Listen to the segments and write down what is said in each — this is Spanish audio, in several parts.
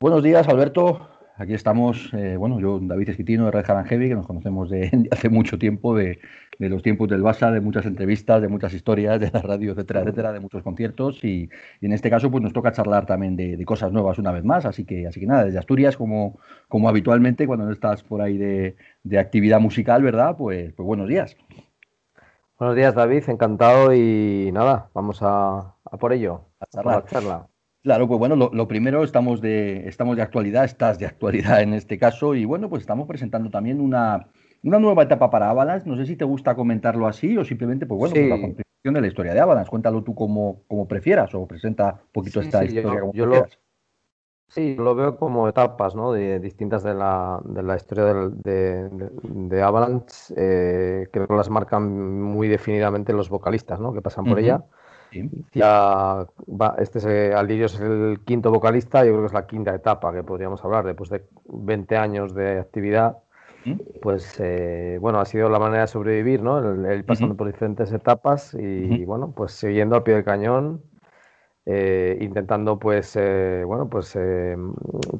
Buenos días, Alberto. Aquí estamos, eh, bueno, yo, David Esquitino de Red Heavy, que nos conocemos de, hace mucho tiempo, de, los tiempos del Basa, de muchas entrevistas, de muchas historias, de la radio, etcétera, etcétera, de muchos conciertos. Y, en este caso, pues nos toca charlar también de, cosas nuevas una vez más. Así que, así que nada, desde Asturias, como, como habitualmente, cuando no estás por ahí de, actividad musical, ¿verdad? Pues, pues buenos días. Buenos días, David, encantado y nada, vamos a, por ello, a charlar. A charla. Claro, pues bueno, lo, primero, estamos de, estamos de actualidad, estás de actualidad en este caso, y bueno, pues estamos presentando también una, nueva etapa para Avalanche. No sé si te gusta comentarlo así o simplemente, pues bueno, pues la continuación de la historia de Avalanche. Cuéntalo tú como, como prefieras o presenta un poquito esta historia como yo Lo, sí, lo veo como etapas, ¿no? De, distintas de la, de la historia de, de, Avalanche. Eh, que las marcan muy definidamente los vocalistas, ¿no? Que pasan por ella. Ya este es, eh, Alirio es el quinto vocalista, yo creo que es la quinta etapa que podríamos hablar después de 20 años de actividad. ¿Mm? Pues eh, bueno, ha sido la manera de sobrevivir, ¿no? El, pasando por diferentes etapas y, bueno, pues siguiendo al pie del cañón, eh, intentando pues bueno, pues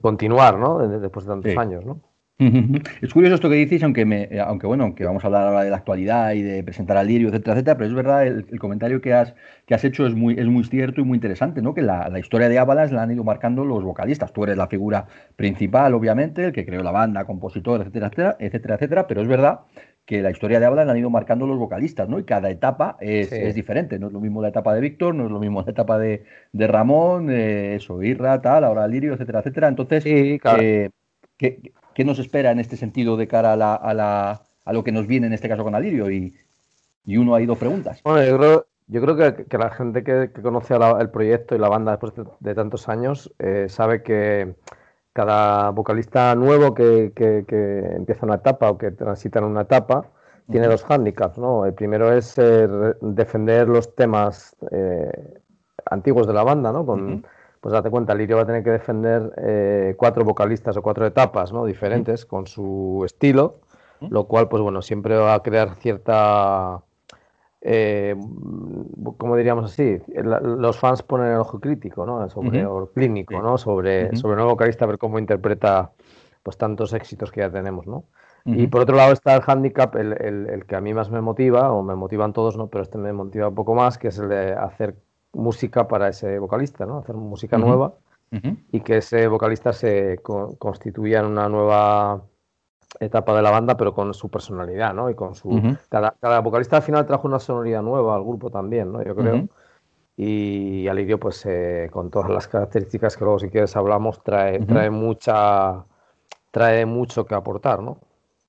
continuar, ¿no? Después de tantos años, ¿no? Es curioso esto que dices, aunque, me, eh, aunque bueno, aunque vamos a hablar ahora de la actualidad y de presentar al lirio, etcétera, etcétera, pero es verdad, el, comentario que has, que has hecho es muy, es muy cierto y muy interesante, ¿no? Que la, historia de Avalanche la han ido marcando los vocalistas. Tú eres la figura principal, obviamente, el que creó la banda, compositor, etcétera, etcétera, etcétera, etcétera, pero es verdad que la historia de Avalanche la han ido marcando los vocalistas, ¿no? Y cada etapa es, diferente. No es lo mismo la etapa de Víctor, no es lo mismo la etapa de, Ramón, eh, eso, Irra, tal, ahora Lirio, etcétera, etcétera. Entonces, sí, claro. Eh, ¿Qué nos espera en este sentido de cara a, lo que nos viene en este caso con Alirio? Y, uno hay dos preguntas. Bueno, yo creo, que, la gente que, conoce el proyecto y la banda después de, tantos años eh, sabe que cada vocalista nuevo que, empieza una etapa o que transita en una etapa tiene dos hándicaps. ¿no? El primero es eh, defender los temas eh, antiguos de la banda, ¿no? con, pues date cuenta, Lirio va a tener que defender eh, cuatro vocalistas o cuatro etapas ¿no? diferentes con su estilo, lo cual, pues bueno, siempre va a crear cierta, eh, ¿cómo diríamos así? los fans ponen el ojo crítico, ¿no? Sobre, o clínico, ¿no? Sobre, sobre el nuevo vocalista, a ver cómo interpreta pues tantos éxitos que ya tenemos, ¿no? Y por otro lado está el handicap, el, el, que a mí más me motiva, o me motivan todos, ¿no? Pero este me motiva un poco más, que es el de hacer música para ese vocalista, ¿no? Hacer música nueva y que ese vocalista se constituya en una nueva etapa de la banda, pero con su personalidad, ¿no? Y con su... cada, vocalista al final trajo una sonoridad nueva al grupo también, ¿no? Yo creo. Y Alirio, pues eh, con todas las características que luego si quieres hablamos, trae, trae mucha... trae mucho que aportar, ¿no?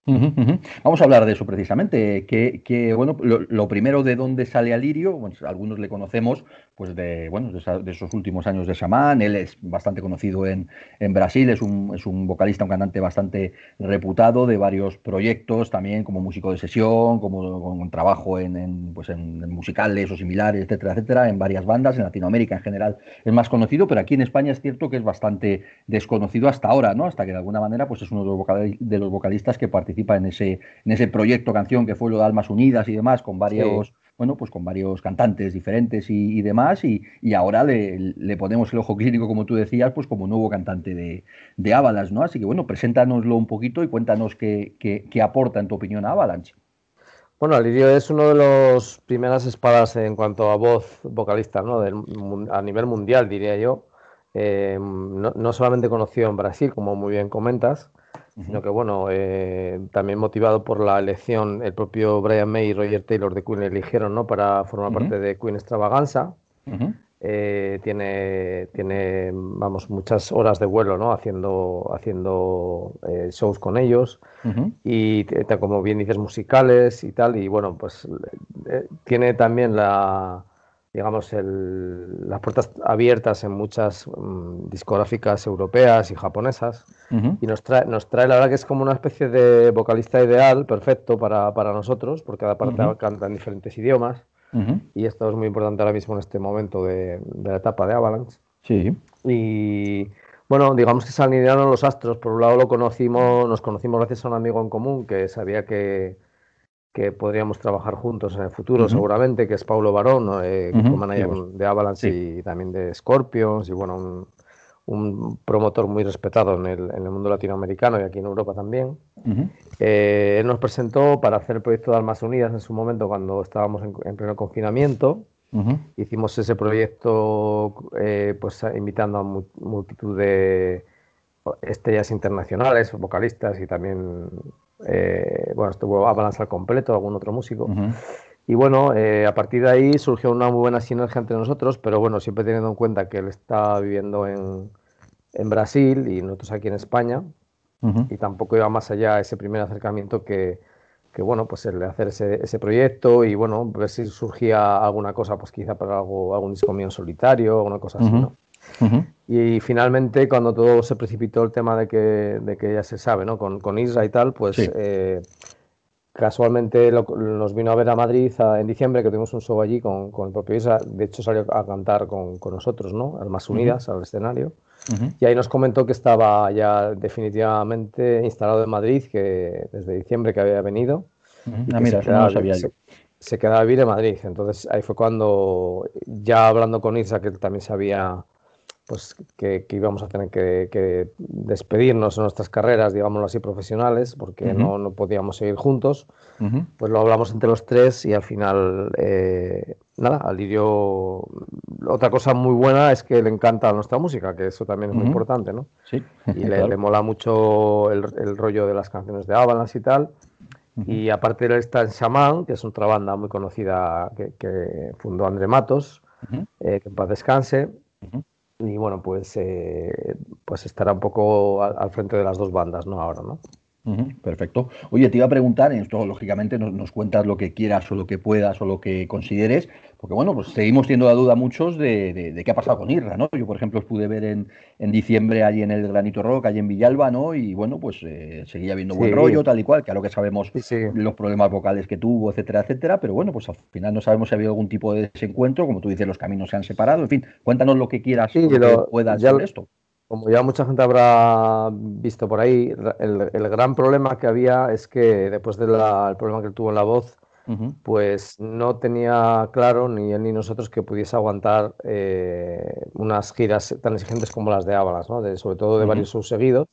Vamos a hablar de eso precisamente. Que, bueno, lo, primero de dónde sale Alirio, algunos le conocemos pues de, bueno, de, esos últimos años de Shaman. Él es bastante conocido en, en Brasil, es un, es un, vocalista, un cantante bastante reputado de varios proyectos, también como músico de sesión, como con, trabajo en, pues en, musicales o similares, etcétera, etcétera, en varias bandas, en Latinoamérica en general es más conocido, pero aquí en España es cierto que es bastante desconocido hasta ahora, ¿no? Hasta que de alguna manera pues es uno de los, de los vocalistas que participa en ese, en ese proyecto canción que fue lo de Almas Unidas y demás, con varios bueno, pues con varios cantantes diferentes y, demás, y, ahora le, ponemos el ojo clínico, como tú decías, pues como nuevo cantante de, de Avalanche, ¿no? Así que bueno, preséntanoslo un poquito y cuéntanos qué, qué, aporta en tu opinión a Avalanche. Bueno, Lirio es uno de los primeras espadas en cuanto a voz vocalista, ¿no? a nivel mundial, diría yo. Eh, no, no, solamente conocido en Brasil, como muy bien comentas, sino que bueno, eh, también motivado por la elección, el propio Brian May y Roger Taylor de Queen eligieron ¿no? para formar parte de Queen Extravaganza. Eh, tiene, tiene, vamos, muchas horas de vuelo, ¿no? Haciendo, haciendo eh, shows con ellos y como bien dices, musicales y tal. Y bueno, pues tiene también la, digamos, las puertas abiertas en muchas mm, discográficas europeas y japonesas. Y nos trae, nos trae, la verdad que es como una especie de vocalista ideal, perfecto para, nosotros, porque cada parte canta en diferentes idiomas. Y esto es muy importante ahora mismo en este momento de, la etapa de Avalanche. Sí. Y bueno, digamos que se alinearon los astros. Por un lado lo conocimos, nos conocimos gracias a un amigo en común que sabía que, que podríamos trabajar juntos en el futuro, seguramente, que es Paulo Barón, eh, manager de Avalanche y también de Scorpions, y bueno, un, promotor muy respetado en el, en el, mundo latinoamericano y aquí en Europa también. Eh, él nos presentó para hacer el proyecto de Almas Unidas en su momento, cuando estábamos en, pleno confinamiento. Hicimos ese proyecto eh, pues invitando a multitud de estrellas internacionales, vocalistas y también eh, bueno, estuvo Avalanche al completo, algún otro músico. Y bueno, eh, a partir de ahí surgió una muy buena sinergia entre nosotros, pero bueno, siempre teniendo en cuenta que él está viviendo en, en Brasil y nosotros aquí en España, y tampoco iba más allá ese primer acercamiento que, que bueno, pues el de hacer ese, ese, proyecto y bueno, ver si surgía alguna cosa, pues quizá para algo, algún disco mío en solitario, alguna cosa así, ¿no? Y finalmente, cuando todo se precipitó el tema de que, de que ya se sabe, ¿no? Con, con Isra y tal, pues eh, casualmente nos vino a ver a Madrid en diciembre, que tuvimos un show allí con, con, el propio Isra. De hecho, salió a cantar con, con nosotros, ¿no? Almas Unidas, al escenario. Y ahí nos comentó que estaba ya definitivamente instalado en Madrid, que desde diciembre que había venido. Ah, mira, eso no sabía yo se quedaba a vivir en Madrid. Entonces ahí fue cuando, ya hablando con Isra, que también sabía pues que, íbamos a tener que, despedirnos en nuestras carreras, digámoslo así, profesionales, porque no, no, podíamos seguir juntos. Pues lo hablamos entre los tres y al final, eh, nada, al Lirio, otra cosa muy buena es que le encanta nuestra música, que eso también es muy importante, ¿no? Sí. Y le, mola mucho el, rollo de las canciones de Avalanche y tal. Y aparte él está en Shaman, que es otra banda muy conocida que, fundó André Matos, eh, que en paz descanse y bueno, pues, eh, pues estará un poco al, frente de las dos bandas, ¿no? Ahora, ¿no? Perfecto. Oye, te iba a preguntar, en esto lógicamente nos, cuentas lo que quieras o lo que puedas o lo que consideres, porque bueno, pues seguimos teniendo la duda muchos de, qué ha pasado con Irra, ¿no? Yo, por ejemplo, os pude ver en, diciembre allí en el Granito Rock, allí en Villalba, ¿no? Y bueno, pues eh, seguía habiendo buen rollo, tal y cual, que a lo que sabemos los problemas vocales que tuvo, etcétera, etcétera, pero bueno, pues al final no sabemos si ha habido algún tipo de desencuentro, como tú dices, los caminos se han separado, en fin, cuéntanos lo que quieras y lo, que puedas ya, esto como ya mucha gente habrá visto por ahí, el, gran problema que había es que después del problema que tuvo en la voz, pues no tenía claro ni él ni nosotros que pudiese aguantar eh, unas giras tan exigentes como las de Avalanche, ¿no? sobre todo de varios subseguidos.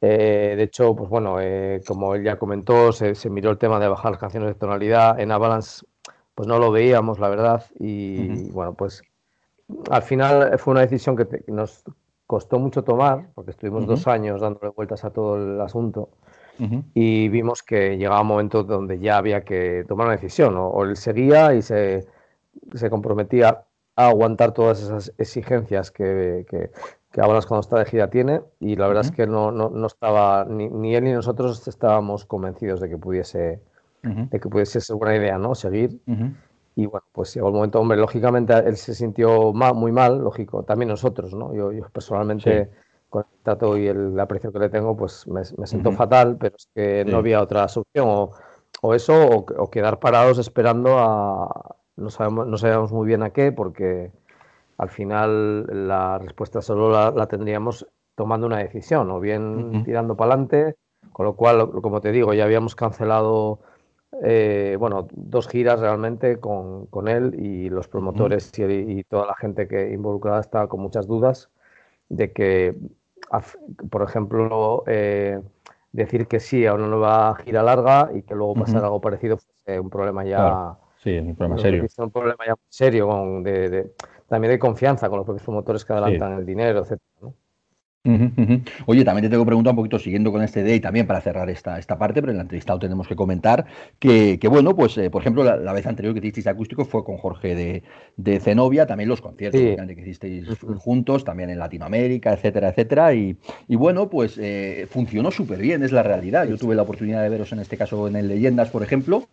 Eh, de hecho, pues bueno, eh, como él ya comentó, se, miró el tema de bajar las canciones de tonalidad. En Avalanche, pues no lo veíamos, la verdad. Y bueno, pues al final fue una decisión que nos costó mucho tomar, porque estuvimos dos años dándole vueltas a todo el asunto, y vimos que llegaba un momento donde ya había que tomar una decisión, o, él seguía y se, se, comprometía a aguantar todas esas exigencias que, que, que cuando está de gira tiene, y la verdad es que no, no, no estaba, ni, ni, él ni nosotros estábamos convencidos de que pudiese, de que pudiese ser buena idea, ¿no? Seguir. Y bueno, pues llegó el momento, hombre, lógicamente él se sintió muy mal, lógico, también nosotros, ¿no? Yo, yo personalmente, con el trato y el aprecio que le tengo, pues me, me siento fatal, pero es que no había otra solución, o, o eso, o, quedar parados esperando a, no sabemos, no sabemos muy bien a qué, porque al final la respuesta solo la, tendríamos tomando una decisión, o bien tirando para adelante, con lo cual, como te digo, ya habíamos cancelado eh, bueno, dos giras realmente con, con él y los promotores y, toda la gente que involucrada estaba con muchas dudas de que, por ejemplo, eh, decir que sí a una nueva gira larga y que luego pasara algo parecido fuese un problema ya. Sí, un problema serio. Un problema ya serio, con, de, también de confianza con los propios promotores que adelantan el dinero, etcétera. Oye, también te tengo que preguntar un poquito, siguiendo con este day también para cerrar esta, esta parte, pero en la entrevista tenemos que comentar que, bueno, pues eh, por ejemplo, la, vez anterior que hicisteis acústico fue con Jorge de, de Zenobia, también los conciertos que hicisteis juntos, también en Latinoamérica, etcétera, etcétera. Y, bueno, pues eh, funcionó súper bien, es la realidad. Yo tuve la oportunidad de veros en este caso en el Leyendas, por ejemplo,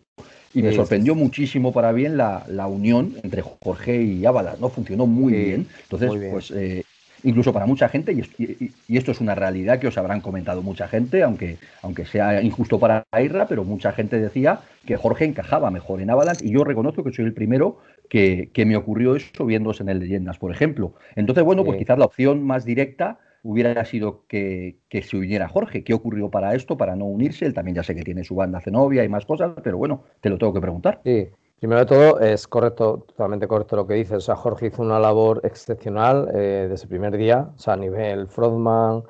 Y me sorprendió muchísimo para bien la, unión entre Jorge y Ábalas, ¿no? Funcionó muy bien. Entonces, pues eh, incluso para mucha gente, y, esto es una realidad que os habrán comentado mucha gente, aunque, aunque sea injusto para Irra, pero mucha gente decía que Jorge encajaba mejor en Avalanche, y yo reconozco que soy el primero que, me ocurrió eso viéndose en el Leyendas, por ejemplo. Entonces, bueno, pues quizás la opción más directa hubiera sido que, que, se uniera Jorge. ¿Qué ocurrió para esto, para no unirse? Él también ya sé que tiene su banda Zenobia y más cosas, pero bueno, te lo tengo que preguntar. Sí, Primero de todo, es correcto, totalmente correcto lo que dices. O sea, Jorge hizo una labor excepcional eh, desde el primer día, o sea, a nivel frontman,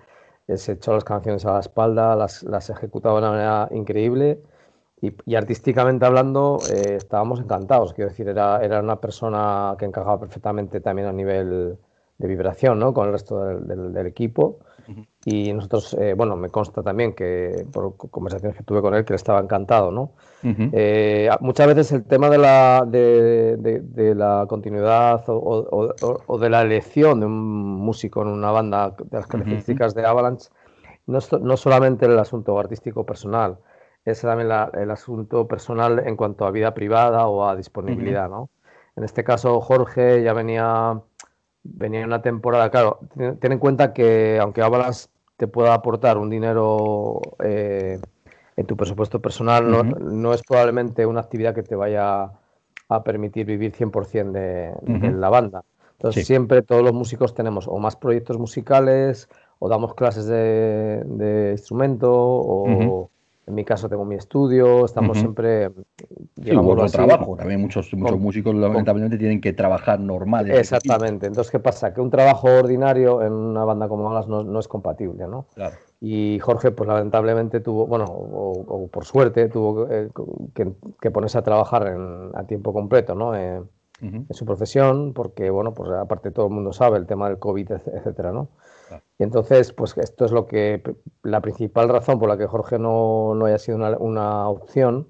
eh, se echó las canciones a la espalda, las, las ejecutaba de una manera increíble y, artísticamente hablando eh, estábamos encantados. Quiero decir, era, era una persona que encajaba perfectamente también a nivel de vibración ¿no? con el resto del equipo. Y nosotros, eh, bueno, me consta también que por conversaciones que tuve con él, que él estaba encantado, ¿no? Eh, muchas veces el tema de la, de, la continuidad o, de la elección de un músico en una banda de las características de Avalanche no es no solamente el asunto artístico personal, es también el asunto personal en cuanto a vida privada o a disponibilidad, ¿no? En este caso, Jorge ya venía venía una temporada, claro, ten, en cuenta que aunque Avalanche te pueda aportar un dinero eh, en tu presupuesto personal, no, es probablemente una actividad que te vaya a permitir vivir 100% de, de la banda. Entonces siempre todos los músicos tenemos o más proyectos musicales, o damos clases de, de instrumento, o, en mi caso tengo mi estudio, estamos siempre... Sí, otro trabajo, también muchos, muchos músicos lamentablemente tienen que trabajar normal. Exactamente, entonces ¿qué pasa? Que un trabajo ordinario en una banda como Alas no, es compatible, ¿no? Claro. Y Jorge, pues lamentablemente tuvo, bueno, o, por suerte, tuvo que, ponerse a trabajar en, a tiempo completo, ¿no? en su profesión, porque, bueno, pues aparte todo el mundo sabe el tema del COVID, etcétera, ¿no? Y entonces, pues esto es lo que, la principal razón por la que Jorge no, no haya sido una, opción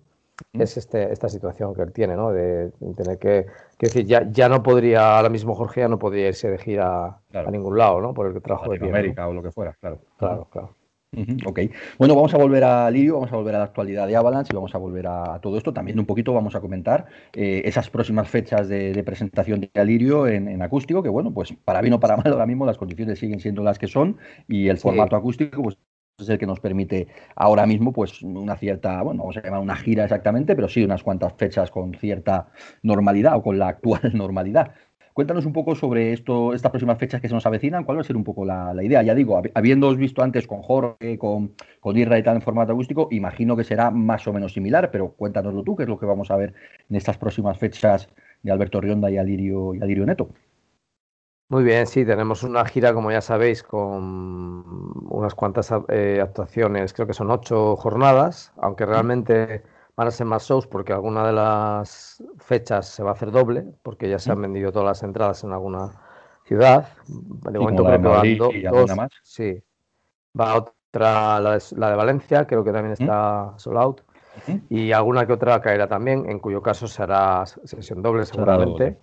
es este, esta situación que él tiene, ¿no? De, tener que, que, decir, ya, ya no podría, ahora mismo Jorge ya no podría irse de gira a ningún lado, ¿no? Por el trabajo de América o lo que fuera, claro. Claro, claro ok. Bueno, vamos a volver a Lirio, vamos a volver a la actualidad de Avalanche y vamos a volver a, todo esto. También un poquito vamos a comentar eh, esas próximas fechas de, presentación de Alirio en, acústico, que bueno, pues para bien o para mal ahora mismo las condiciones siguen siendo las que son y el formato acústico pues es el que nos permite ahora mismo pues una cierta, bueno, vamos a llamar una gira exactamente, pero sí unas cuantas fechas con cierta normalidad o con la actual normalidad. Cuéntanos un poco sobre esto, estas próximas fechas que se nos avecinan, cuál va a ser un poco la, idea. Ya digo, habiéndoos visto antes con Jorge, con, con Irra y tal en formato acústico, imagino que será más o menos similar, pero cuéntanoslo tú, qué es lo que vamos a ver en estas próximas fechas de Alberto Rionda y Alirio, y Alirio Neto. Muy bien, sí, tenemos una gira, como ya sabéis, con unas cuantas eh, actuaciones, creo que son ocho jornadas, aunque realmente van a ser más shows porque alguna de las fechas se va a hacer doble, porque ya se han vendido todas las entradas en alguna ciudad. De momento creo que van dos. Más. Sí. Va otra, la de, Valencia, creo que también está sold out. Y alguna que otra caerá también, en cuyo caso será sesión doble seguramente.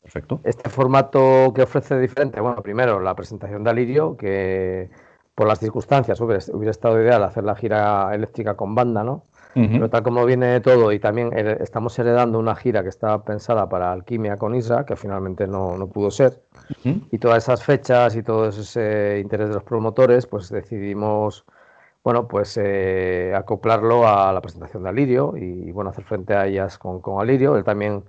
Perfecto. Este formato que ofrece diferente, bueno, primero la presentación de Alirio, que por las circunstancias hubiera, hubiera estado ideal hacer la gira eléctrica con banda, ¿no? Pero tal como viene todo y también estamos heredando una gira que estaba pensada para Alquimia con Isra, que finalmente no, no pudo ser, y todas esas fechas y todo ese interés de los promotores, pues decidimos, bueno, pues eh, acoplarlo a la presentación de Alirio y, bueno, hacer frente a ellas con, con Alirio. Él también,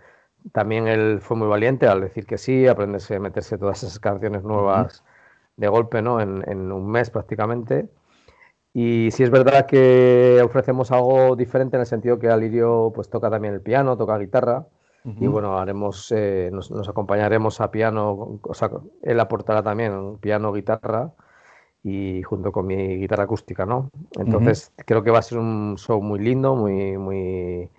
también él fue muy valiente al decir que sí, aprenderse, meterse todas esas canciones nuevas de golpe, ¿no? En, en un mes prácticamente. Y sí es verdad que ofrecemos algo diferente en el sentido que Alirio pues toca también el piano, toca guitarra. Y bueno, haremos, eh, nos, acompañaremos a piano, o sea, él aportará también piano, guitarra y junto con mi guitarra acústica, ¿no? Entonces creo que va a ser un show muy lindo, muy, muy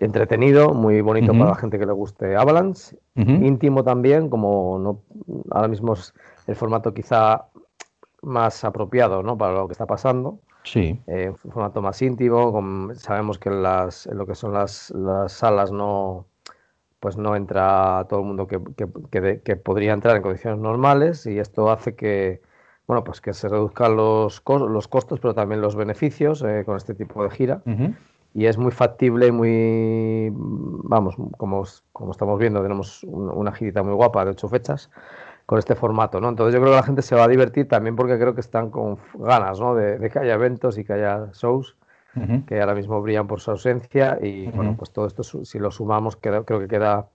entretenido, muy bonito para la gente que le guste Avalanche, íntimo también, como no ahora mismo es el formato quizá más apropiado ¿no? para lo que está pasando. Sí. Eh, un formato más íntimo. sabemos que las, en lo que son las, las, salas no pues no entra todo el mundo que, que, que, podría entrar en condiciones normales y esto hace que bueno pues que se reduzcan los, los costos pero también los beneficios eh, con este tipo de gira y es muy factible, muy, vamos, como, como estamos viendo, tenemos una girita muy guapa de ocho fechas con este formato, ¿no? Entonces yo creo que la gente se va a divertir también porque creo que están con ganas, ¿no? De, que haya eventos y que haya shows que ahora mismo brillan por su ausencia y bueno, pues todo esto si lo sumamos creo, creo que queda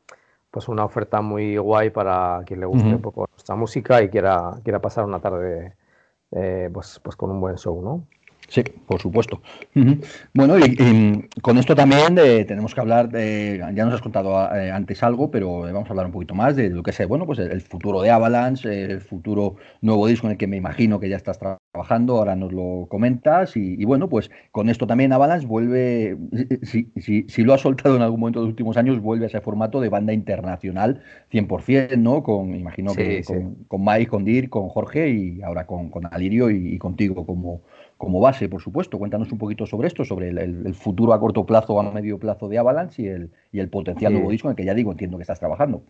pues una oferta muy guay para quien le guste un poco nuestra música y quiera, quiera pasar una tarde eh, pues, pues con un buen show, ¿no? Sí, por supuesto. Bueno, y, con esto también eh, tenemos que hablar, de, ya nos has contado eh, antes algo, pero vamos a hablar un poquito más de lo que sé, bueno, pues el, futuro de Avalanche, el futuro nuevo disco en el que me imagino que ya estás trabajando, ahora nos lo comentas, y, bueno, pues con esto también Avalanche vuelve, si, si, si, lo ha soltado en algún momento de los últimos años, vuelve a ese formato de banda internacional 100%, ¿no? Con, imagino que con, con, Mike, con Dirk, con Jorge y ahora con, con Alirio y contigo como como base, por supuesto. Cuéntanos un poquito sobre esto, sobre el, futuro a corto plazo o a medio plazo de Avalanche y el, y el potencial nuevo disco en el que ya digo, entiendo que estás trabajando.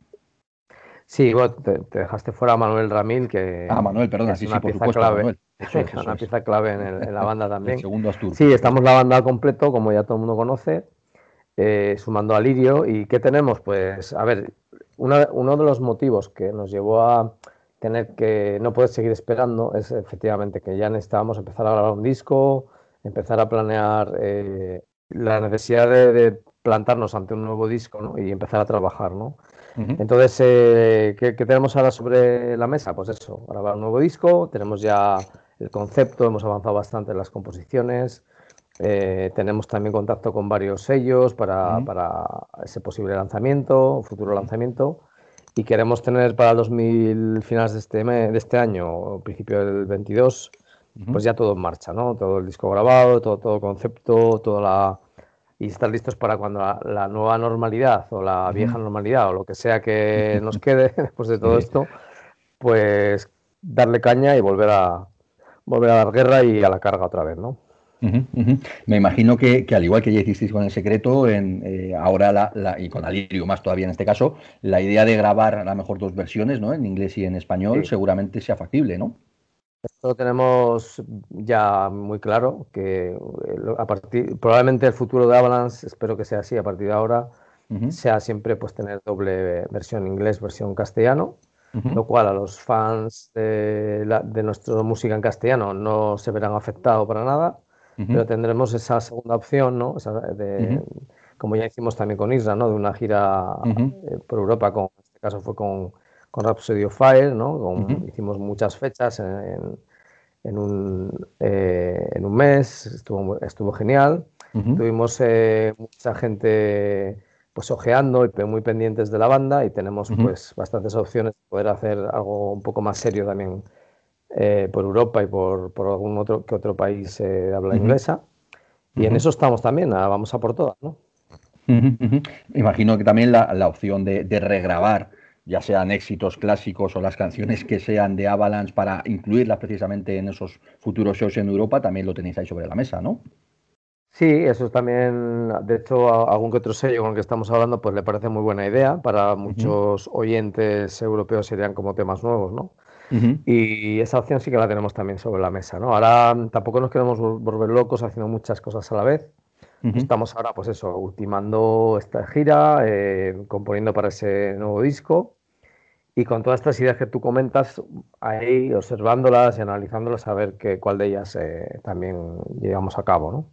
Sí, te, dejaste fuera a Manuel Ramil, que. Ah, Manuel, perdona, sí, sí, por supuesto. Clave, es una pieza clave en, la banda también. segundo Astur. Sí, estamos la banda completo, como ya todo el mundo conoce, eh, sumando a Lirio. ¿Y qué tenemos? Pues, a ver, uno de los motivos que nos llevó a tener que no poder seguir esperando es efectivamente que ya necesitábamos empezar a grabar un disco, empezar a planear eh, la necesidad de, plantarnos ante un nuevo disco y empezar a trabajar. ¿no? Entonces, eh, ¿qué, tenemos ahora sobre la mesa? Pues eso, grabar un nuevo disco, tenemos ya el concepto, hemos avanzado bastante en las composiciones, eh, tenemos también contacto con varios sellos para, para ese posible lanzamiento, futuro lanzamiento y queremos tener para el 2000 finales de este, de este año o principio del 22 pues ya todo en marcha, ¿no? Todo el disco grabado, todo, todo el concepto, toda la y estar listos para cuando la, nueva normalidad o la vieja normalidad o lo que sea que nos quede después de todo esto, pues darle caña y volver a volver a dar guerra y a la carga otra vez, ¿no? Me imagino que, al igual que ya hicisteis con el secreto, en, eh, ahora la, y con Alirio más todavía en este caso, la idea de grabar a lo mejor dos versiones, ¿no? En inglés y en español, seguramente sea factible, ¿no? Esto tenemos ya muy claro que eh, a partir, probablemente el futuro de Avalanche, espero que sea así a partir de ahora, sea siempre pues tener doble versión inglés, versión castellano, lo cual a los fans de, de nuestra música en castellano no se verán afectados para nada pero tendremos esa segunda opción, ¿no? de, Como ya hicimos también con Isra, ¿no? De una gira eh, por Europa, con, en este caso fue con, con Rhapsody of Fire, ¿no? Hicimos muchas fechas en, en, un, eh, en un mes, estuvo, estuvo genial. Tuvimos eh, mucha gente pues ojeando y muy pendientes de la banda y tenemos pues bastantes opciones de poder hacer algo un poco más serio también eh, por Europa y por, por, algún otro que otro país eh, habla inglesa. Y en eso estamos también, vamos a por todas, ¿no? Imagino que también la, la opción de, de, regrabar, ya sean éxitos clásicos o las canciones que sean de Avalanche para incluirlas precisamente en esos futuros shows en Europa, también lo tenéis ahí sobre la mesa, ¿no? Sí, eso es también, de hecho, a algún que otro sello con el que estamos hablando, pues le parece muy buena idea. Para muchos oyentes europeos serían como temas nuevos, ¿no? Y esa opción sí que la tenemos también sobre la mesa, ¿no? Ahora tampoco nos queremos volver locos haciendo muchas cosas a la vez. Estamos ahora, pues eso, ultimando esta gira, eh, componiendo para ese nuevo disco y con todas estas ideas que tú comentas, ahí observándolas y analizándolas, a ver qué, cuál de ellas eh, también llevamos a cabo, ¿no?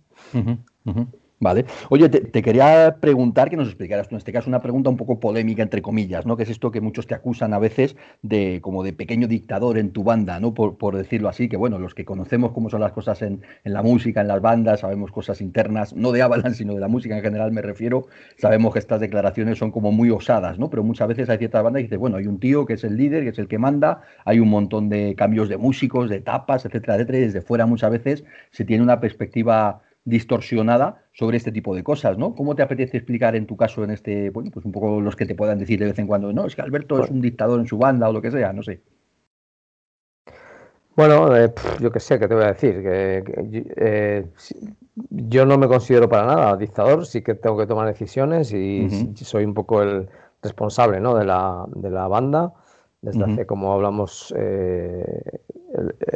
Vale. Oye, te, quería preguntar que nos explicaras tú en este caso una pregunta un poco polémica, entre comillas, ¿no? Que es esto que muchos te acusan a veces de como de pequeño dictador en tu banda, ¿no? Por, decirlo así, que bueno, los que conocemos cómo son las cosas en, en, la música, en las bandas, sabemos cosas internas, no de Avalanche, sino de la música en general me refiero, sabemos que estas declaraciones son como muy osadas, ¿no? Pero muchas veces hay ciertas bandas que dicen, bueno, hay un tío que es el líder, que es el que manda, hay un montón de cambios de músicos, de etapas, etcétera, etcétera, y desde fuera muchas veces se tiene una perspectiva distorsionada sobre este tipo de cosas, ¿no? ¿Cómo te apetece explicar en tu caso en este, bueno, pues un poco los que te puedan decir de vez en cuando, no, es que Alberto es un dictador en su banda o lo que sea, no sé. Bueno, eh, yo qué sé, ¿qué te voy a decir? Que, eh, yo no me considero para nada dictador, sí que tengo que tomar decisiones y soy un poco el responsable ¿no? de, la, de la banda. Desde hace, como hablamos eh,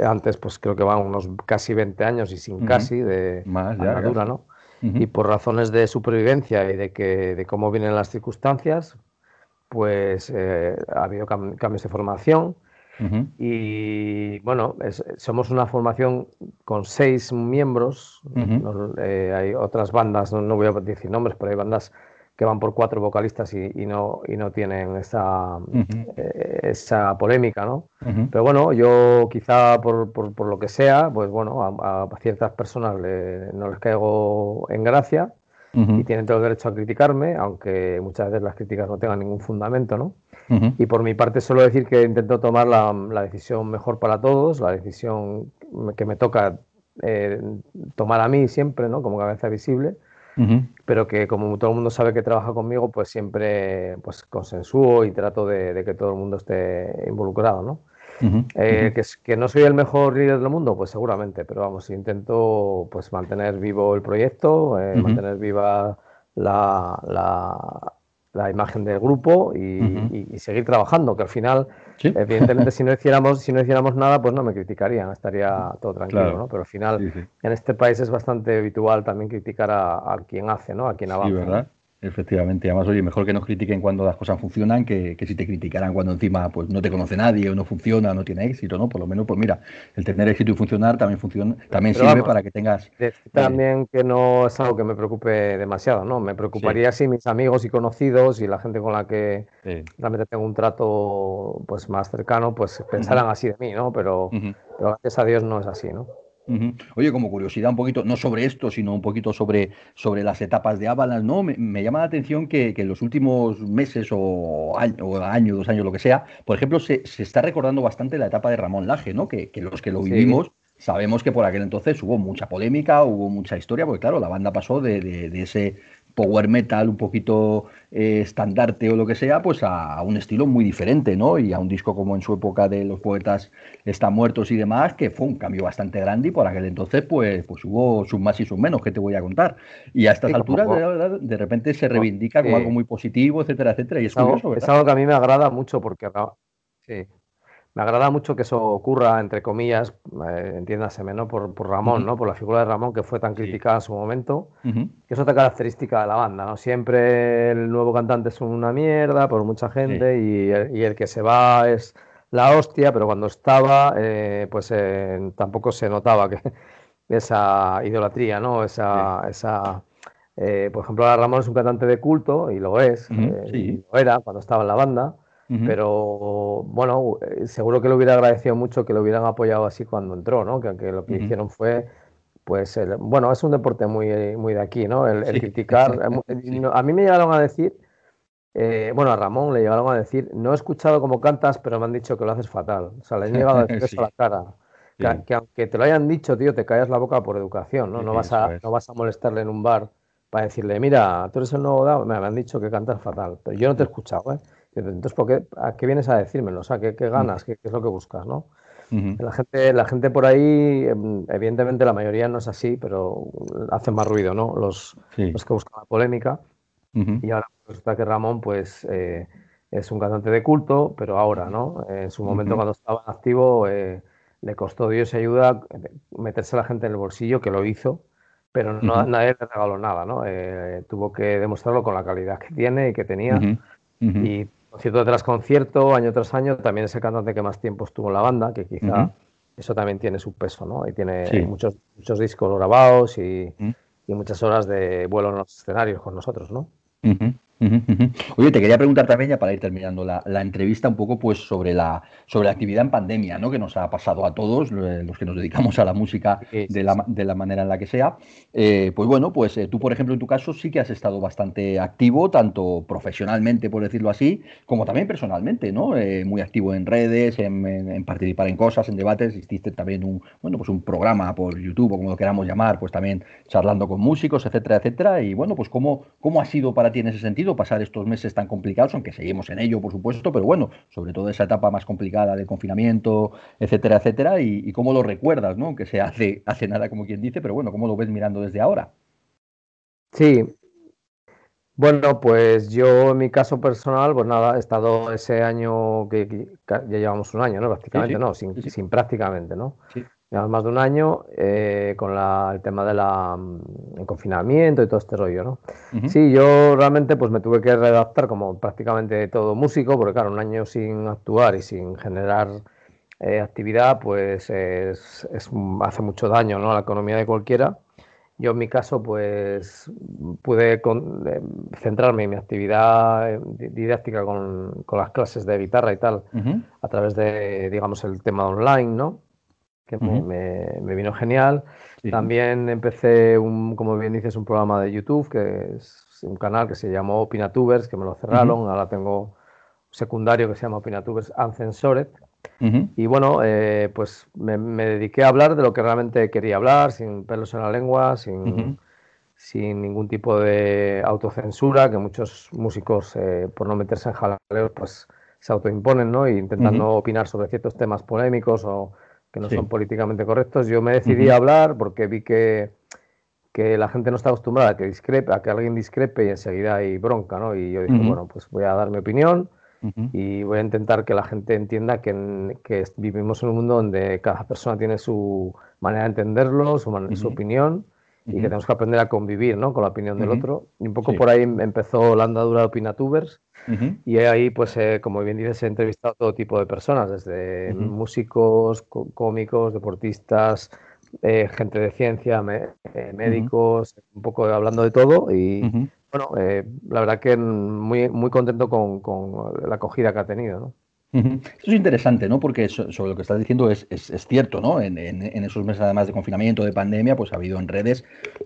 antes, pues creo que van unos casi 20 años y sin casi de Más, ¿no? y por razones de supervivencia y de, que, de cómo vienen las circunstancias, pues eh, ha habido cambios de formación. Y bueno, somos una formación con seis miembros. Eh, hay otras bandas, no, voy a decir nombres, pero hay bandas que van por cuatro vocalistas y, no, y no tienen esa, eh, esa polémica, ¿no? Pero bueno, yo quizá por, por, lo que sea, pues bueno, a, ciertas personas no les caigo en gracia y tienen todo el derecho a criticarme, aunque muchas veces las críticas no tengan ningún fundamento, ¿no? Y por mi parte solo decir que intento tomar la, la, decisión mejor para todos, la decisión que me toca eh, tomar a mí siempre, ¿no? Como cabeza visible pero que como todo el mundo sabe que trabaja conmigo, pues siempre pues consensúo y trato de, que todo el mundo esté involucrado, ¿no? Eh, que, que, no soy el mejor líder del mundo, pues seguramente, pero vamos, intento pues mantener vivo el proyecto, eh, mantener viva la, la, imagen del grupo y, seguir trabajando, que al final Evidentemente, si no hiciéramos, si no hiciéramos nada, pues no me criticarían, estaría todo tranquilo, ¿no? Pero al final, en este país es bastante habitual también criticar a, quien hace, ¿no? A quien avanza. Efectivamente, además, oye, mejor que nos critiquen cuando las cosas funcionan que, si te criticaran cuando encima pues no te conoce nadie o no funciona o no tiene éxito, ¿no? Por lo menos, pues mira, el tener éxito y funcionar también funciona, también sirve para que tengas. Eh, también que no es algo que me preocupe demasiado, ¿no? Me preocuparía si mis amigos y conocidos y la gente con la que realmente tengo un trato pues más cercano, pues pensaran así de mí, ¿no? Pero, pero gracias a Dios no es así, ¿no? Oye, como curiosidad un poquito, no sobre esto, sino un poquito sobre, sobre las etapas de Avalanche, ¿no? Me, llama la atención que, en los últimos meses o, año, dos años, lo que sea, por ejemplo, se, está recordando bastante la etapa de Ramón Laje, ¿no? Que, los que lo vivimos sabemos que por aquel entonces hubo mucha polémica, hubo mucha historia, porque claro, la banda pasó de ese power metal un poquito eh, estandarte o lo que sea, pues a, un estilo muy diferente, ¿no? Y a un disco como en su época de los poetas están muertos y demás, que fue un cambio bastante grande y por aquel entonces pues, pues hubo sus más y sus menos, que te voy a contar. Y a estas alturas de, de, repente se reivindica como algo muy positivo, etcétera, etcétera. Y es, curioso, es algo que a mí me agrada mucho porque sí, me agrada mucho que eso ocurra, entre comillas, eh, entiéndaseme, ¿no? Por, Ramón, ¿no? Por la figura de Ramón, que fue tan criticada en su momento, que es otra característica de la banda, ¿no? Siempre el nuevo cantante es una mierda por mucha gente y, el, que se va es la hostia, pero cuando estaba, eh, pues eh, tampoco se notaba que esa idolatría, ¿no? Esa, esa por ejemplo, Ramón es un cantante de culto y lo es, y lo era cuando estaba en la banda. Pero bueno, eh, seguro que le hubiera agradecido mucho que lo hubieran apoyado así cuando entró, ¿no? Que, lo que hicieron fue, pues, bueno, es un deporte muy, muy de aquí, ¿no? El, criticar. Eh, a mí me llegaron a decir, eh, bueno, a Ramón le llegaron a decir, no he escuchado cómo cantas, pero me han dicho que lo haces fatal. O sea, le han llegado a decir eso a la cara. Que, aunque te lo hayan dicho, tío, te callas la boca por educación, ¿no? No vas, a, no vas a molestarle en un bar para decirle, mira, tú eres el nuevo dado, me han dicho que cantas fatal, pero yo no te he escuchado, ¿eh? Entonces, ¿por qué, ¿a qué vienes a decírmelo? O sea, ¿qué, ganas? ¿Qué, es lo que buscas? ¿no? la, gente, la gente por ahí, em, evidentemente la mayoría no es así, pero hacen más ruido, ¿no? Los, los que buscan la polémica. Y ahora resulta que Ramón, pues, eh, es un cantante de culto, pero ahora, ¿no? En su momento, cuando estaba activo, eh, le costó Dios y ayuda meterse a la gente en el bolsillo, que lo hizo, pero no, nadie le regaló nada, ¿no? Eh, tuvo que demostrarlo con la calidad que tiene y que tenía. Y concierto tras concierto, año tras año, también es el cantante que más tiempo estuvo en la banda, que quizá eso también tiene su peso, ¿no? Y tiene muchos, muchos discos grabados y, y, muchas horas de vuelo en los escenarios con nosotros, ¿no? Oye, te quería preguntar también, ya para ir terminando la, entrevista, un poco pues sobre la, sobre la actividad en pandemia, ¿no? Que nos ha pasado a todos, los que nos dedicamos a la música de la, de la manera en la que sea. Eh, pues bueno, pues eh, tú, por ejemplo, en tu caso sí que has estado bastante activo, tanto profesionalmente, por decirlo así, como también personalmente, ¿no? Eh, muy activo en redes, en, participar en cosas, en debates. Hiciste también un, bueno, pues un programa por YouTube, o como lo queramos llamar, pues también charlando con músicos, etcétera, etcétera. Y bueno, pues ¿cómo, cómo ha sido para ti en ese sentido? Pasar estos meses tan complicados, aunque seguimos en ello, por supuesto, pero bueno, sobre todo esa etapa más complicada de confinamiento, etcétera, etcétera, y, cómo lo recuerdas, ¿no? Que se hace, hace nada, como quien dice, pero bueno, ¿cómo lo ves mirando desde ahora? Sí. Bueno, pues yo en mi caso personal, pues nada, he estado ese año que, ya llevamos un año, ¿no? Prácticamente, no, sin, sin, prácticamente, ¿no? Más de un año eh, con el tema del mm, confinamiento y todo este rollo, ¿no? Sí, yo realmente pues me tuve que redactar como prácticamente todo músico, porque claro, un año sin actuar y sin generar eh, actividad, pues es, hace mucho daño ¿no? a la economía de cualquiera. Yo en mi caso, pues pude eh, centrarme en mi actividad didáctica con, las clases de guitarra y tal, a través de, digamos, el tema online, ¿no? Que me, vino genial. También empecé, un, como bien dices, un programa de YouTube, que es un canal que se llamó Opinatubers, que me lo cerraron. Ahora tengo un secundario que se llama Opinatubers Uncensored. Y bueno, eh, pues me, dediqué a hablar de lo que realmente quería hablar, sin pelos en la lengua, sin, sin ningún tipo de autocensura, que muchos músicos, eh, por no meterse en jaleos, pues se autoimponen, ¿no? Y intentando opinar sobre ciertos temas polémicos o que no son políticamente correctos. Yo me decidí a hablar porque vi que, que, la gente no está acostumbrada a que, discrepe, a que alguien discrepe y enseguida hay bronca, ¿no? Y yo dije, bueno, pues voy a dar mi opinión y voy a intentar que la gente entienda que, que, vivimos en un mundo donde cada persona tiene su manera de entenderlo, su, su opinión y que tenemos que aprender a convivir ¿no? con la opinión del otro. Y un poco por ahí empezó la andadura de Opinatubers. Y ahí, pues, eh, como bien dices, he entrevistado a todo tipo de personas, desde músicos, cómicos, deportistas, eh, gente de ciencia, eh, médicos, un poco hablando de todo. Y bueno, la verdad que muy, muy contento con, con la acogida que ha tenido, ¿no? Eso es interesante, ¿no? Porque sobre lo que estás diciendo es, es, cierto, ¿no? En, en, esos meses, además de confinamiento, de pandemia, pues ha habido en redes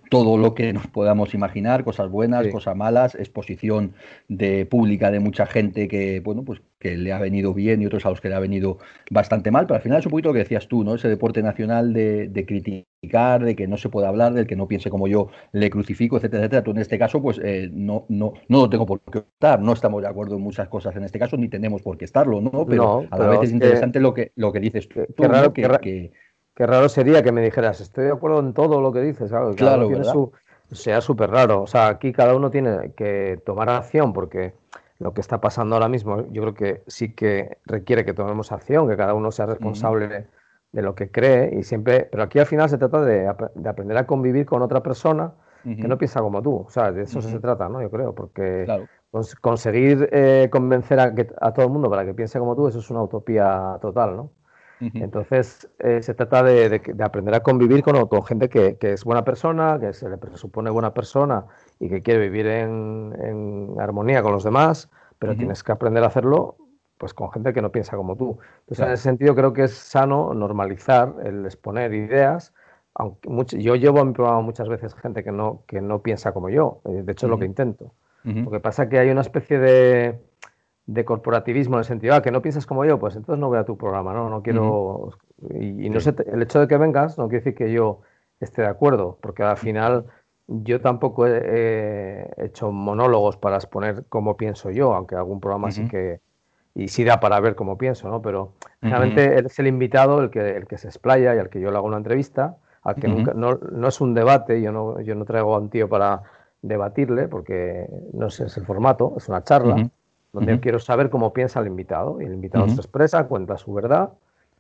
todo lo que nos podamos imaginar, cosas buenas, cosas malas, exposición de pública de mucha gente que, bueno, pues que le ha venido bien y otros a los que le ha venido bastante mal, pero al final es un poquito lo que decías tú, ¿no? Ese deporte nacional de, de criticar, de que no se puede hablar, del que no piense como yo le crucifico, etcétera, etcétera. Tú en este caso, pues eh, no, no, no lo tengo por qué estar, no estamos de acuerdo en muchas cosas en este caso, ni tenemos por qué estarlo, ¿no? Pero a la vez es interesante lo, que, lo que dices tú. Qué, raro, que, qué, raro sería que me dijeras, estoy de acuerdo en todo lo que dices, claro, claro tiene su, sea súper raro. O sea, aquí cada uno tiene que tomar acción porque lo que está pasando ahora mismo, yo creo que sí que requiere que tomemos acción, que cada uno sea responsable de lo que cree y siempre, pero aquí al final se trata de, aprender a convivir con otra persona que no piensa como tú, o sea, de eso se trata, ¿no? Yo creo, porque conseguir eh, convencer a, a, todo el mundo para que piense como tú, eso es una utopía total, ¿no? Entonces, eh, se trata de, aprender a convivir con, con gente que, que, es buena persona, que se le presupone buena persona y que quiere vivir en, en armonía con los demás, pero tienes que aprender a hacerlo pues con gente que no piensa como tú. Entonces, en ese sentido, creo que es sano normalizar el exponer ideas. Aunque yo llevo a mi programa muchas veces gente que no, que no piensa como yo. Eh, de hecho, es lo que intento. Lo que pasa es que hay una especie de, de corporativismo en el sentido, ah, que no piensas como yo, pues entonces no voy a tu programa, ¿no? No quiero... Y, no sé, el hecho de que vengas no quiere decir que yo esté de acuerdo, porque al final yo tampoco he, hecho monólogos para exponer cómo pienso yo, aunque algún programa sí que y sí da para ver cómo pienso, ¿no? Pero realmente es el invitado el que, el que se explaya y al que yo le hago una entrevista, al que nunca, no, no, es un debate, yo no, yo no traigo a un tío para debatirle, porque no sé, es el formato, es una charla, donde yo quiero saber cómo piensa el invitado, y el invitado se expresa, cuenta su verdad,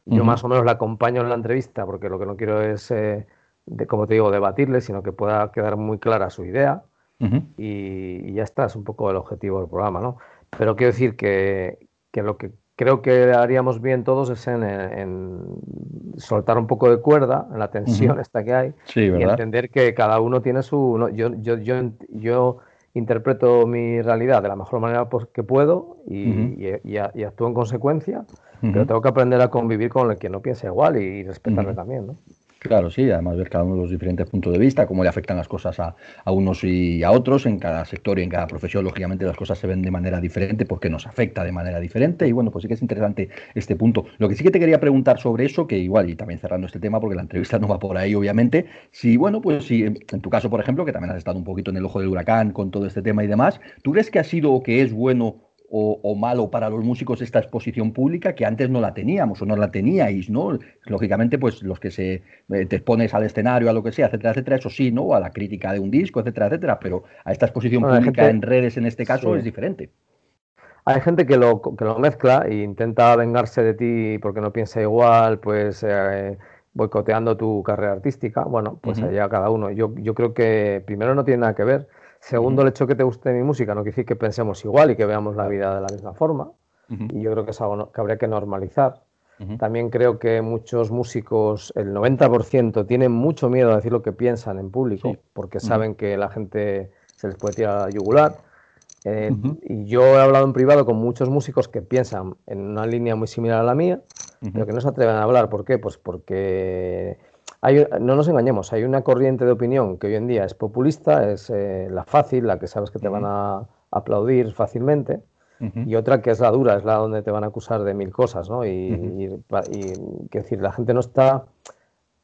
yo más o menos le acompaño en la entrevista, porque lo que no quiero es, eh, de, como te digo, debatirle, sino que pueda quedar muy clara su idea, y, y, ya está, es un poco el objetivo del programa, ¿no? Pero quiero decir que, que lo que creo que haríamos bien todos es en, soltar un poco de cuerda en la tensión esta que hay y entender que cada uno tiene su... yo, yo, yo, yo, interpreto mi realidad de la mejor manera que puedo y, y, actúo en consecuencia, pero tengo que aprender a convivir con el que no piensa igual y, respetarle también. ¿no? Claro, sí, además ver cada uno de los diferentes puntos de vista, cómo le afectan las cosas a, unos y a otros, en cada sector y en cada profesión, lógicamente las cosas se ven de manera diferente porque nos afecta de manera diferente y bueno, pues sí que es interesante este punto. Lo que sí que te quería preguntar sobre eso, que igual, y también cerrando este tema porque la entrevista no va por ahí, obviamente, si bueno, pues si en tu caso, por ejemplo, que también has estado un poquito en el ojo del huracán con todo este tema y demás, ¿tú crees que ha sido o que es bueno o, malo para los músicos esta exposición pública que antes no la teníamos o no la teníais, ¿no? Lógicamente, pues los que se eh, te expones al escenario, a lo que sea, etcétera, etcétera, eso sí, ¿no? A la crítica de un disco, etcétera, etcétera, pero a esta exposición pública en redes en este caso es diferente. Hay gente que lo, que lo mezcla e intenta vengarse de ti porque no piensa igual, pues eh, boicoteando tu carrera artística. Bueno, pues allá cada uno. Yo, yo creo que primero no tiene nada que ver. Segundo, el hecho que te guste mi música no quiere decir que pensemos igual y que veamos la vida de la misma forma. Y yo creo que es algo que habría que normalizar. También creo que muchos músicos, el 90%, tienen mucho miedo a decir lo que piensan en público porque saben que la gente se les puede tirar a yugular. Eh, y yo he hablado en privado con muchos músicos que piensan en una línea muy similar a la mía, pero que no se atreven a hablar. ¿Por qué? Pues porque hay, no nos engañemos, hay una corriente de opinión que hoy en día es populista, es eh, la fácil, la que sabes que te van a aplaudir fácilmente, y otra que es la dura, es la donde te van a acusar de mil cosas, ¿no? Y, decir, la gente no está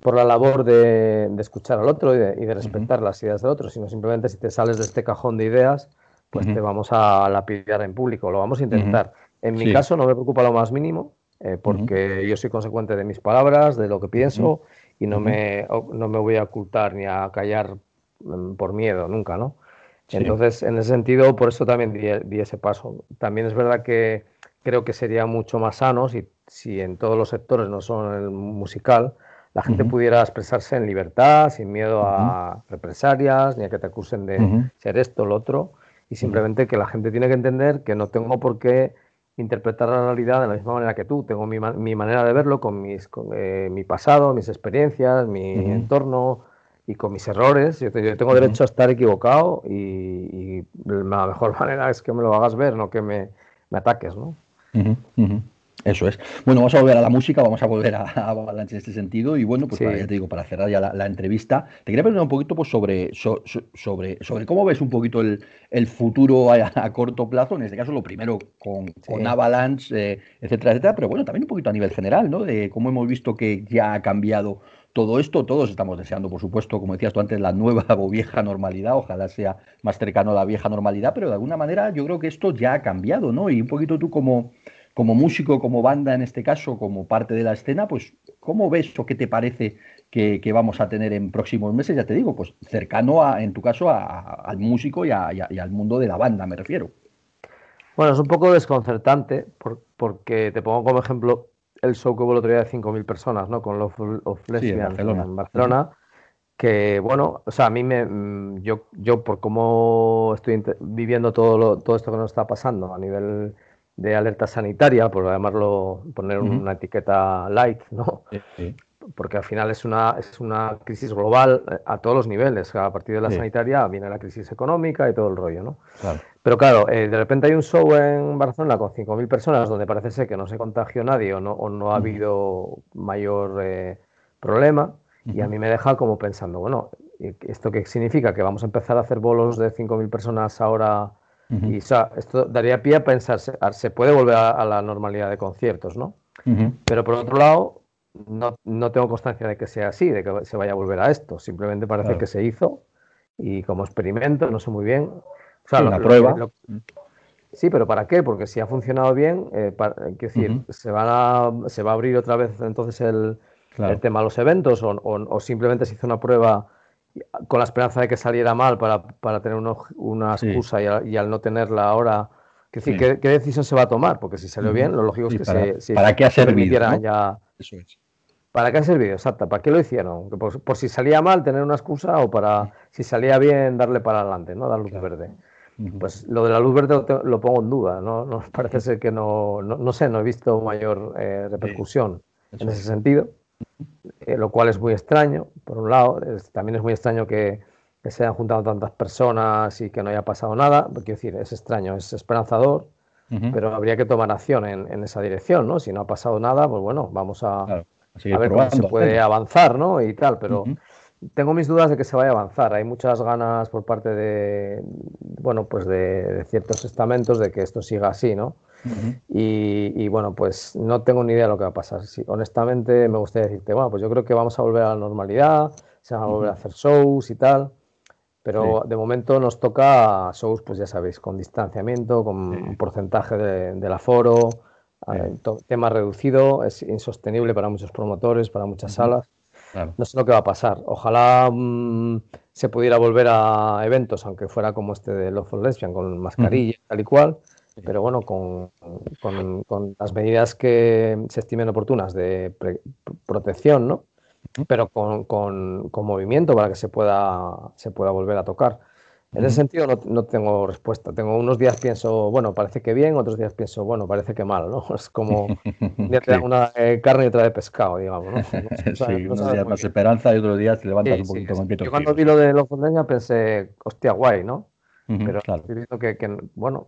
por la labor de, escuchar al otro y de, respetar las ideas del otro, sino simplemente si te sales de este cajón de ideas, pues te vamos a lapidar en público, lo vamos a intentar. En mi caso no me preocupa lo más mínimo, eh, porque yo soy consecuente de mis palabras, de lo que pienso, y no, me, no me voy a ocultar ni a callar mm, por miedo, nunca, ¿no? Entonces, en ese sentido, por eso también di, ese paso. También es verdad que creo que sería mucho más sano si, si en todos los sectores, no solo en el musical, la gente pudiera expresarse en libertad, sin miedo a represalias, ni a que te acusen de ser esto o lo otro, y simplemente que la gente tiene que entender que no tengo por qué interpretar la realidad de la misma manera que tú. Tengo mi, mi manera de verlo con, mis, eh, mi pasado, mis experiencias, mi entorno, y con mis errores. Yo, tengo derecho a estar equivocado y, la mejor manera es que me lo hagas ver, no que me, ataques, ¿no? Eso es. Bueno, vamos a volver a la música, vamos a volver a, Avalanche en este sentido. Y bueno, pues ya te digo, para cerrar ya la, entrevista, te quería preguntar un poquito pues, sobre, sobre, sobre cómo ves un poquito el, futuro a, corto plazo, en este caso lo primero con, Avalanche, eh, etcétera, etcétera, pero bueno, también un poquito a nivel general, ¿no? De cómo hemos visto que ya ha cambiado todo esto, todos estamos deseando, por supuesto, como decías tú antes, la nueva o vieja normalidad, ojalá sea más cercano a la vieja normalidad, pero de alguna manera yo creo que esto ya ha cambiado, ¿no? Y un poquito tú como, como músico, como banda en este caso, como parte de la escena, pues ¿cómo ves o qué te parece que, vamos a tener en próximos meses? Ya te digo, pues cercano, a, en tu caso, al músico y, al mundo de la banda, me refiero. Bueno, es un poco desconcertante porque te pongo como ejemplo el show que hubo el otro día de 5.000 personas, ¿no? Con los of Lesbians en Barcelona. Que bueno, o sea, a mí me. Yo, yo por cómo estoy viviendo todo, todo esto que nos está pasando a nivel de alerta sanitaria, por llamarlo, poner una etiqueta light, ¿no? Porque al final es una, es una crisis global eh, a todos los niveles. A partir de la sanitaria viene la crisis económica y todo el rollo, ¿no? Claro. Pero claro, eh, de repente hay un show en Barcelona con 5.000 personas donde parece ser que no se contagió nadie o no, o no ha habido mayor eh, problema y a mí me deja como pensando, bueno, ¿esto qué significa? Que vamos a empezar a hacer bolos de 5.000 personas ahora y o sea, esto daría pie a pensar, se, puede volver a, la normalidad de conciertos, ¿no? Pero por otro lado, no, no, tengo constancia de que sea así, de que se vaya a volver a esto, simplemente parece que se hizo y como experimento, no sé muy bien. La prueba. sí, pero ¿para qué? Porque si ha funcionado bien, eh, decir, se, van a, se va a abrir otra vez entonces el, tema de los eventos o, simplemente se hizo una prueba con la esperanza de que saliera mal para, tener una excusa y, al no tenerla ahora... decir, ¿qué, decisión se va a tomar? Porque si salió bien, lo lógico es que se, si ¿Para qué ha servido? Ya... Eso es. ¿Para qué ha servido? Exacto. ¿Para qué lo hicieron? Por, si salía mal, tener una excusa o para, si salía bien, darle para adelante, ¿no? Dar luz verde. Pues lo de la luz verde lo, pongo en duda, ¿no? no parece ser que no, no, sé, no he visto mayor eh, repercusión en ese sentido, eh, lo cual es muy extraño, por un lado, también es muy extraño que, se hayan juntado tantas personas y que no haya pasado nada, quiero decir, es extraño, es esperanzador, pero habría que tomar acción en, esa dirección, ¿no? Si no ha pasado nada, pues bueno, vamos a, a, ver cómo se puede avanzar, ¿no? Y tal, pero tengo mis dudas de que se vaya a avanzar. Hay muchas ganas por parte de, bueno, pues de, ciertos estamentos de que esto siga así, ¿no? Y, bueno, pues no tengo ni idea de lo que va a pasar. Sí, honestamente, me gustaría decirte, bueno, pues yo creo que vamos a volver a la normalidad, se van a volver a hacer shows y tal, pero de momento nos toca shows, pues ya sabéis, con distanciamiento, con un porcentaje del aforo, eh, tema reducido, es insostenible para muchos promotores, para muchas salas. No sé lo que va a pasar. Ojalá mm, se pudiera volver a eventos, aunque fuera como este de Love for Lesbian, con mascarilla, tal y cual, pero bueno, con, las medidas que se estimen oportunas de protección, ¿no? pero con, con, movimiento para que se pueda, se pueda volver a tocar. En ese sentido no, no, tengo respuesta. Tengo unos días pienso, bueno, parece que bien, otros días pienso, bueno, parece que mal, ¿no? Es como un día te una eh, carne y otra de pescado, digamos, ¿no? sí, unos días más esperanza y otros días te levantas un poquito con Yo cuando vi lo de los fondeña pensé, hostia, guay, ¿no? Pero claro. que, que, bueno,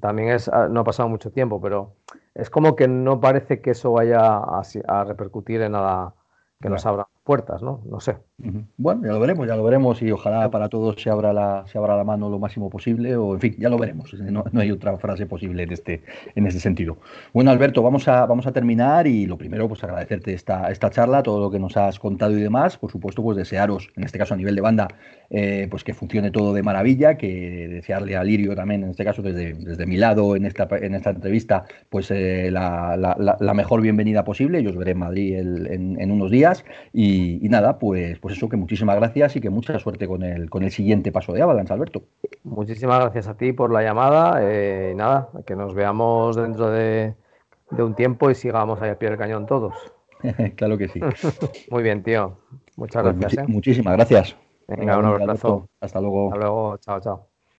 también es, ah, no ha pasado mucho tiempo, pero es como que no parece que eso vaya a, a repercutir en nada que nos abra puertas, ¿no? No sé. Bueno, ya lo veremos, ya lo veremos y ojalá para todos se abra la, se abra la mano lo máximo posible o en fin, ya lo veremos. No, hay otra frase posible en este, en este sentido. Bueno, Alberto, vamos a, vamos a terminar y lo primero, pues agradecerte esta, esta charla, todo lo que nos has contado y demás. Por supuesto, pues desearos, en este caso a nivel de banda, eh, pues que funcione todo de maravilla, que desearle a Lirio también, en este caso desde, desde mi lado en esta, en esta entrevista, pues eh, la, la, mejor bienvenida posible. Yo os veré en Madrid en, en unos días y y, nada, pues, pues eso, que muchísimas gracias y que mucha suerte con el, con el siguiente paso de Avalanche, Alberto. Muchísimas gracias a ti por la llamada. Eh, nada, que nos veamos dentro de, un tiempo y sigamos ahí al pie del cañón todos. claro que sí. Muy bien, tío. Muchas pues gracias. ¿eh? Muchísimas gracias. Venga, un abrazo. Hasta luego. Hasta luego. Chao, chao.